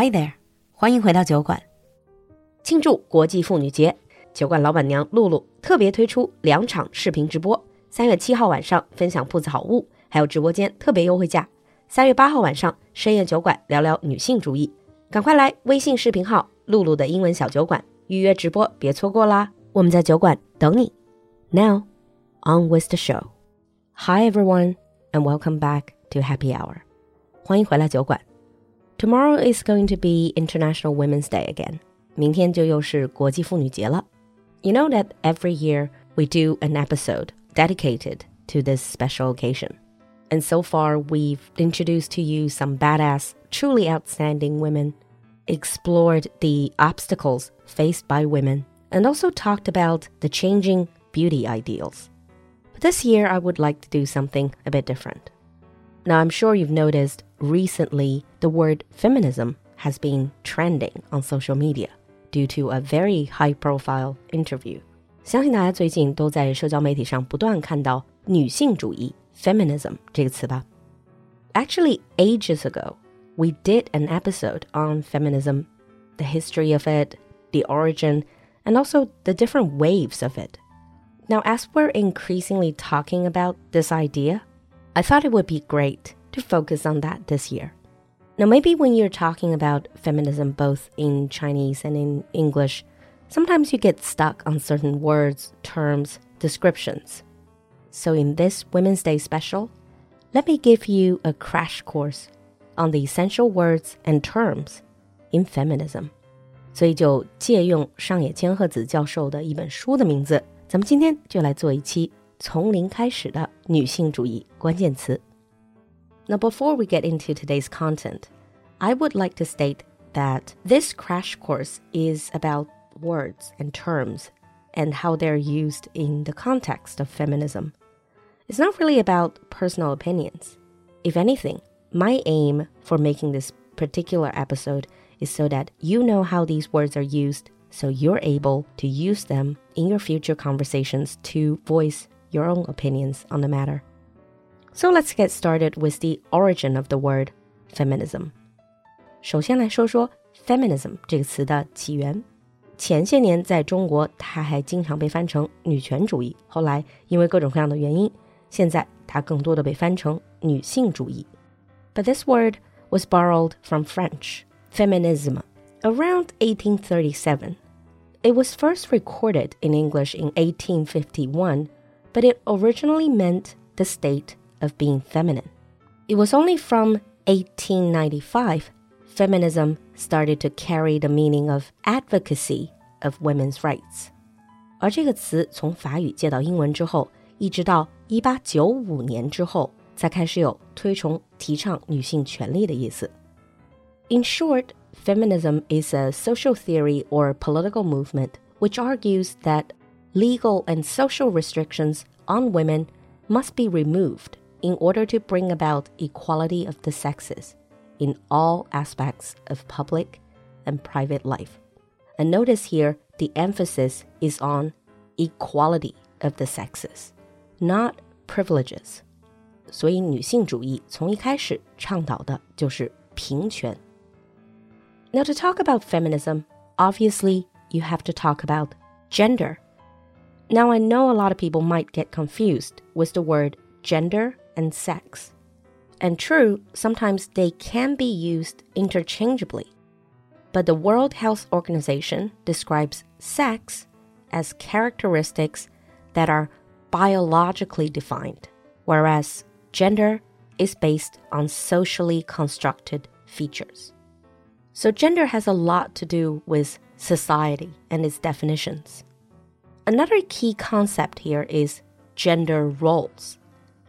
Hi there，欢迎回到酒馆。庆祝国际妇女节，酒馆老板娘露露特别推出两场视频直播。三月七号晚上分享铺子好物，还有直播间特别优惠价。三月八号晚上深夜酒馆聊聊女性主义，赶快来微信视频号“露露的英文小酒馆”预约直播，别错过啦！我们在酒馆等你。Now on with the show. Hi everyone and welcome back to Happy Hour. 欢迎回来酒馆。Tomorrow is going to be International Women's Day again. 明天就又是国际妇女节了。You know that every year we do an episode dedicated to this special occasion. And so far, we've introduced to you some badass, truly outstanding women, explored the obstacles faced by women, and also talked about the changing beauty ideals. But this year, I would like to do something a bit different. Now, I'm sure you've noticed recently the word feminism has been trending on social media due to a very high profile interview. 相信大家最近都在社交媒体上不断看到女性主义 feminism 这个词吧。Actually, ages ago, we did an episode on feminism, the history of it, the origin, and also the different waves of it. Now, as we're increasingly talking about this idea, I thought it would be great to focus on that this year. Now, maybe when you're talking about feminism both in Chinese and in English, sometimes you get stuck on certain words, terms, descriptions. So, in this Women's Day special, let me give you a crash course on the essential words and terms in feminism. 所以就借用上野千鹤子教授的一本书的名字，咱们今天就来做一期从零开始的女性主义关键词。 Now, before we get into today's content, I would like to state that this crash course is about words and terms and how they're used in the context of feminism. It's not really about personal opinions. If anything, my aim for making this particular episode is so that you know how these words are used, so you're able to use them in your future conversations to voice your own opinions on the matter. So let's get started with the origin of the word feminism. 首先来说说 feminism 这个词的起源。前些年在中国，它还经常被翻成女权主义。后来因为各种各样的原因，现在它更多的被翻成女性主义。But this word was borrowed from French feminism around 1837. It was first recorded in English in 1851, but it originally meant the state of being feminine. It was only from 1895 feminism started to carry the meaning of advocacy of women's rights. 而这个词从法语借到英文之后，一直到一八九五年之后，才开始有推崇、提倡女性权利的意思。In short, feminism is a social theory or political movement which argues that legal and social restrictions on women must be removed in order to bring about equality of the sexes in all aspects of public and private life. And notice here the emphasis is on equality of the sexes, not privileges. 所以女性主义从一开始倡导的就是平权。Now to talk about feminism, obviously you have to talk about gender. Now I know a lot of people might get confused with the word gender and sex. And true, sometimes they can be used interchangeably. But the World Health Organization describes sex as characteristics that are biologically defined, whereas gender is based on socially constructed features. So, gender has a lot to do with society and its definitions. Another key concept here is gender roles.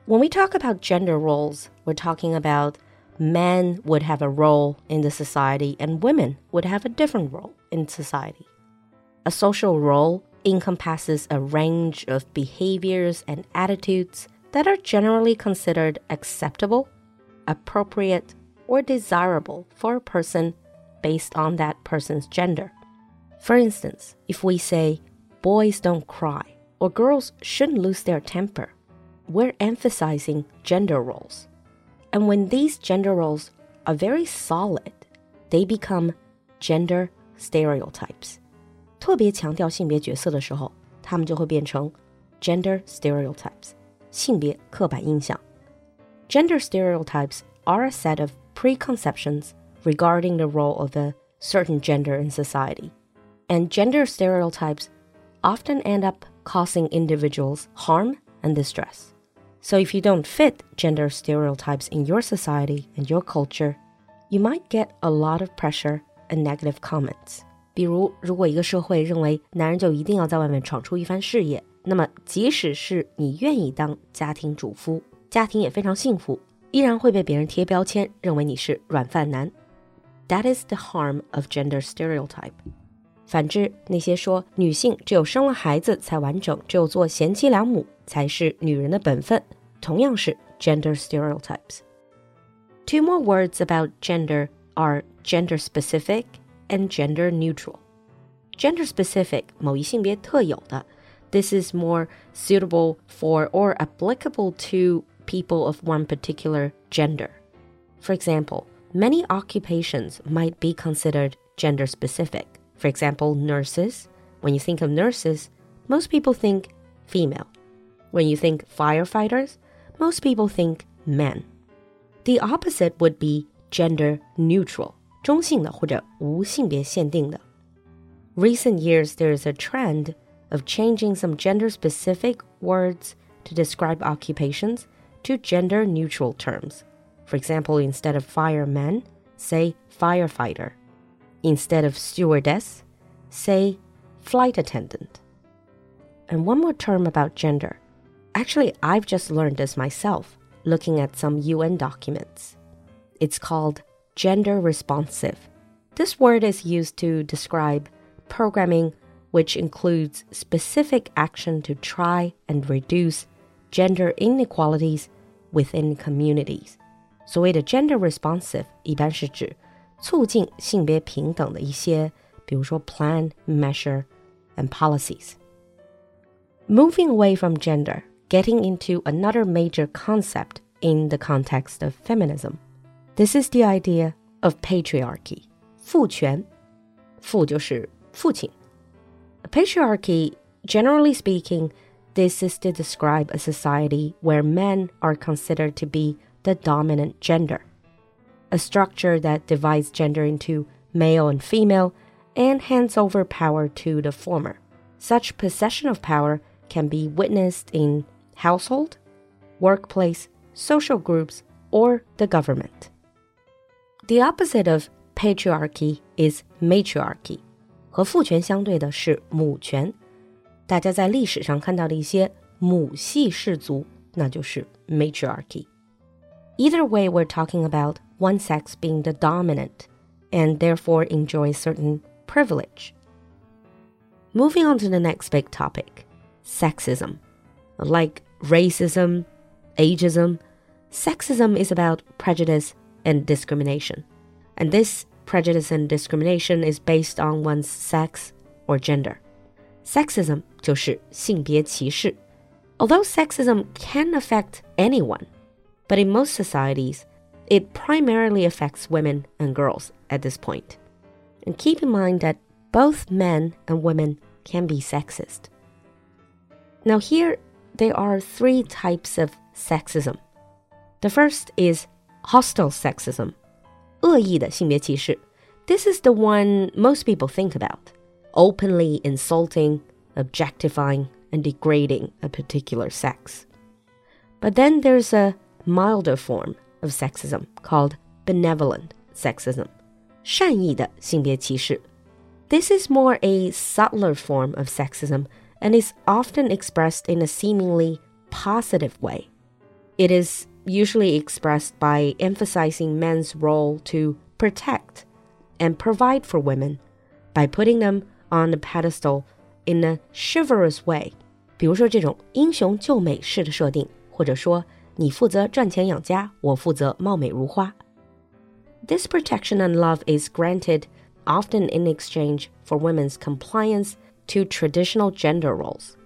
When we talk about gender roles, we're talking about men would have a role in the society and women would have a different role in society. A social role encompasses a range of behaviors and attitudes that are generally considered acceptable, appropriate, or desirable for a person based on that person's gender. For instance, if we say boys don't cry or girls shouldn't lose their temper, we're emphasizing gender roles. And when these gender roles are very solid, they become gender stereotypes。特别强调性别角色的时候，他们就会变成 gender stereotypes，性别刻板印象。Gender stereotypes are a set of preconceptions regarding the role of a certain gender in society. And gender stereotypes often end up causing individuals harm and distress. So if you don't fit gender stereotypes in your society and your culture, you might get a lot of pressure and negative comments. 比如，如果一个社会认为男人就一定要在外面闯出一番事业，那么即使是你愿意当家庭主妇，家庭也非常幸福，依然会被别人贴标签，认为你是软饭男。That is the harm of gender stereotype. 反之，那些说女性只有生了孩子才完整，只有做贤妻良母才是女人的本分，同样是 gender stereotypes. Two more words about gender are gender specific and gender neutral. Gender specific 某一性别特有的，this is more suitable for or applicable to people of one particular gender. For example, many occupations might be considered gender specific. For example, nurses. When you think of nurses, most people think female. When you think firefighters, most people think men. The opposite would be gender neutral, 中性的或者无性别限定的. Recent years, there is a trend of changing some gender specific words to describe occupations to gender neutral terms. For example, instead of fireman, say firefighter. Instead of stewardess, say flight attendant. And one more term about gender. Actually, I've just learned this myself looking at some UN documents. It's called gender responsive. This word is used to describe programming which includes specific action to try and reduce gender inequalities within communities. 所谓的 gender responsive 一般是指 促进性别平等的一些，比如说 plan, measure, and policies. Moving away from gender, getting into another major concept in the context of feminism. This is the idea of patriarchy. 父权，父就是父亲。Patriarchy, generally speaking, this is to describe a society where men are considered to be the dominant gender a structure that divides gender into male and female and hands over power to the former. Such possession of power can be witnessed in household, workplace, social groups, or the government. The opposite of patriarchy is matriarchy. 和父权相对的是母权。大家在历史上看到的一些母系氏族，那就是 matriarchy. Either way, we're talking about one sex being the dominant and therefore enjoy certain privilege. Moving on to the next big topic sexism. Like racism, ageism, sexism is about prejudice and discrimination. And this prejudice and discrimination is based on one's sex or gender. Sexism 就是性别歧视. Although sexism can affect anyone, but in most societies, it primarily affects women and girls at this point. And keep in mind that both men and women can be sexist. Now, here there are three types of sexism. The first is hostile sexism. 恶意的性别歧视. This is the one most people think about. Openly insulting, objectifying, and degrading a particular sex. But then there's a milder form of sexism called benevolent sexism. 善意的性别歧视. This is more a subtler form of sexism and is often expressed in a seemingly positive way. It is usually expressed by emphasizing men's role to protect and provide for women by putting them on a pedestal in a chivalrous way. 比如说这种英雄救美式的设定，或者说 你负责赚钱养家，我负责貌美如花。This protection and love is granted often in exchange for women's compliance to traditional gender roles.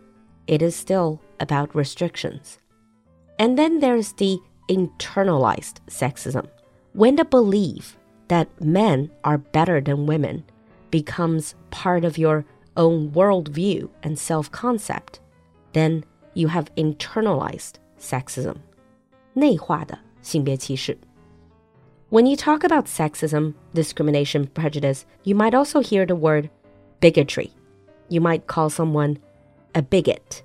It is still about restrictions. And then there's the internalized sexism, when the belief that men are better than women becomes part of your own worldview and self concept, then you have internalized sexism. 内化的性别歧视. When you talk about sexism, discrimination, prejudice, you might also hear the word bigotry. You might call someone a bigot.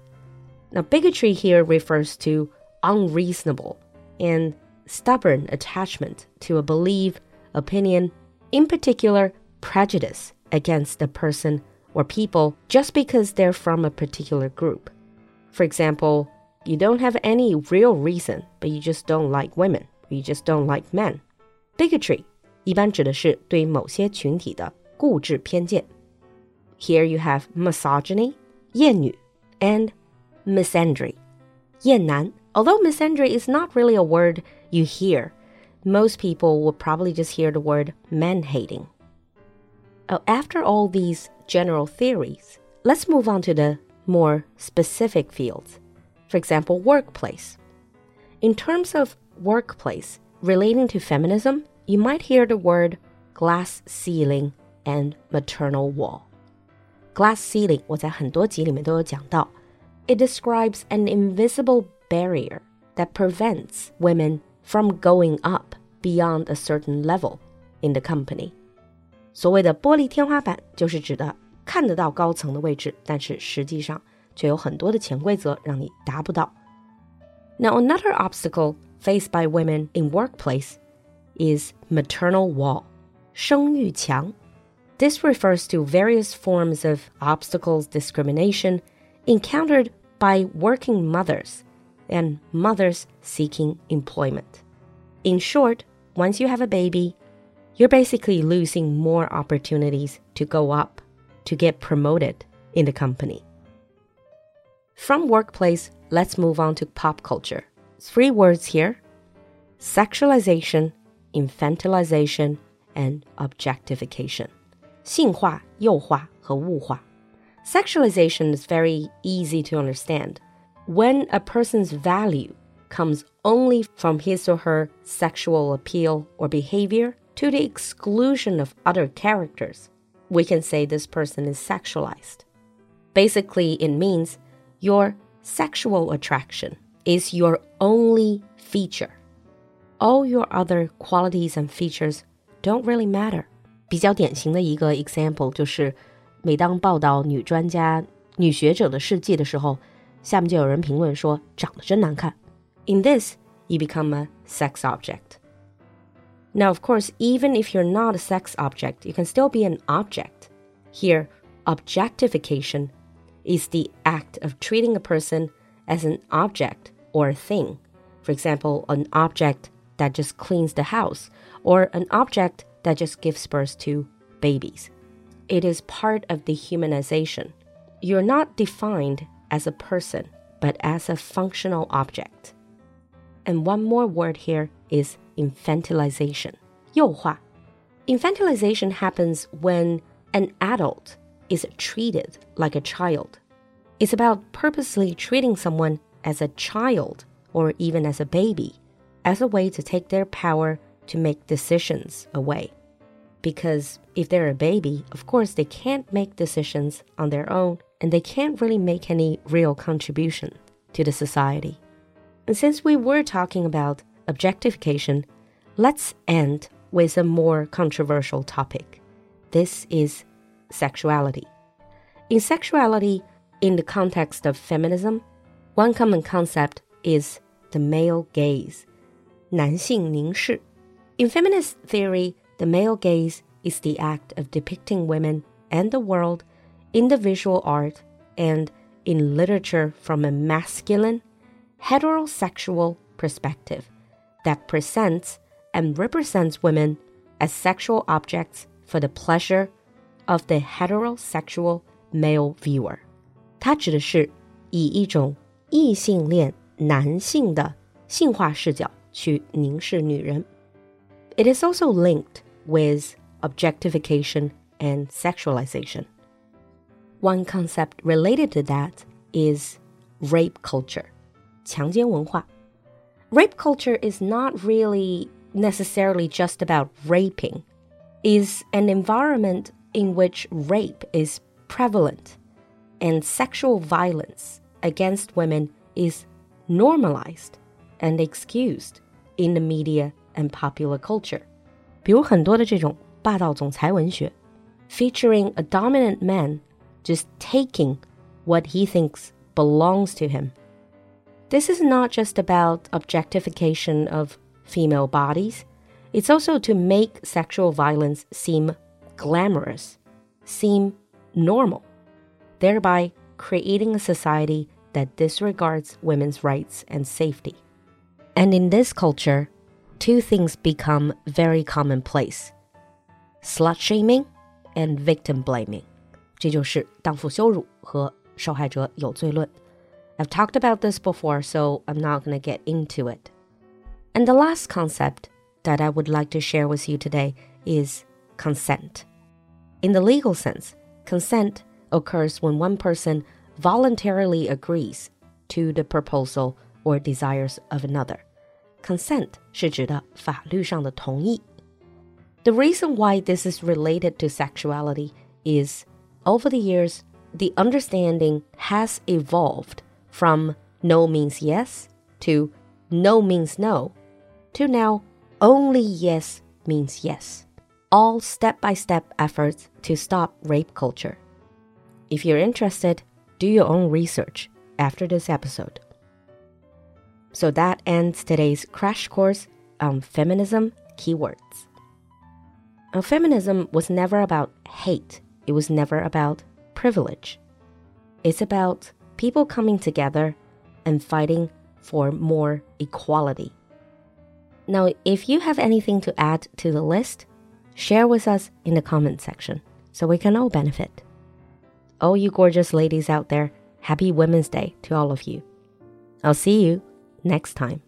Now, bigotry here refers to unreasonable and stubborn attachment to a belief, opinion, in particular, prejudice against a person or people just because they're from a particular group. For example, you don't have any real reason, but you just don't like women, you just don't like men. Bigotry 一般指的是对某些群体的固执偏见。Here you have misogyny, 厌女, and misandry, 厌男. Although misandry is not really a word you hear, most people will probably just hear the word man hating. Oh, after all these general theories, let's move on to the more specific fields. For example, workplace. In terms of workplace relating to feminism, you might hear the word glass ceiling and maternal wall. Glass ceiling It describes an invisible barrier that prevents women from going up beyond a certain level in the company. 所谓的玻璃天花板，就是指的看得到高层的位置，但是实际上 却有很多的潜规则让你达不到。Now, another obstacle faced by women in workplace is maternal wall, 生育墙. This refers to various forms of obstacles discrimination encountered by working mothers and mothers seeking employment. In short, once you have a baby, you're basically losing more opportunities to go up, to get promoted in the company. From workplace, let's move on to pop culture. Three words here sexualization, infantilization, and objectification. 性化,幼化和物化. Sexualization is very easy to understand. When a person's value comes only from his or her sexual appeal or behavior to the exclusion of other characters, we can say this person is sexualized. Basically, it means your sexual attraction is your only feature. All your other qualities and features don't really matter. 比较典型的一个 example 就是，每当报道女专家、女学者的事迹的时候，下面就有人评论说长得真难看。In this, you become a sex object. Now, of course, even if you're not a sex object, you can still be an object. Here, objectification is the act of treating a person as an object or a thing. For example, an object that just cleans the house, or an object that just gives birth to babies. It is part of dehumanization. You're not defined as a person, but as a functional object. And one more word here is infantilization. 幼化. Infantilization happens when an adult is treated like a child. It's about purposely treating someone as a child or even as a baby as a way to take their power to make decisions away. Because if they're a baby, of course, they can't make decisions on their own and they can't really make any real contribution to the society. And since we were talking about objectification, let's end with a more controversial topic. This is sexuality. In sexuality, in the context of feminism, one common concept is the male gaze. 男性凝视. In feminist theory, the male gaze is the act of depicting women and the world in the visual art and in literature from a masculine, heterosexual perspective that presents and represents women as sexual objects for the pleasure of the heterosexual male viewer。它指的是以一种异性恋男性的性化视角去凝视女人。It is also linked with objectification and sexualization. One concept related to that is rape culture. 强奸文化. Rape culture is not really necessarily just about raping is an environment in which rape is prevalent and sexual violence against women is normalized and excused in the media and popular culture. 比如很多的这种霸道总裁文学，featuring a dominant man just taking what he thinks belongs to him. This is not just about objectification of female bodies, it's also to make sexual violence seem glamorous, seem normal, thereby creating a society that disregards women's rights and safety. And in this culture, two things become very commonplace slut shaming and victim blaming. 这就是荡妇羞辱和受害者有罪论. I've talked about this before, so I'm not going to get into it. And the last concept that I would like to share with you today is consent. In the legal sense, consent occurs when one person voluntarily agrees to the proposal or desires of another. Consent 是指的法律上的同意. The reason why this is related to sexuality is over the years, the understanding has evolved from no means yes to no means no to now only yes means yes. All step by step efforts to stop rape culture. If you're interested, do your own research after this episode. So that ends today's crash course on feminism keywords. Now, feminism was never about hate, it was never about privilege. It's about people coming together and fighting for more equality. Now, if you have anything to add to the list, share with us in the comment section so we can all benefit. All you gorgeous ladies out there, happy Women's Day to all of you. I'll see you next time.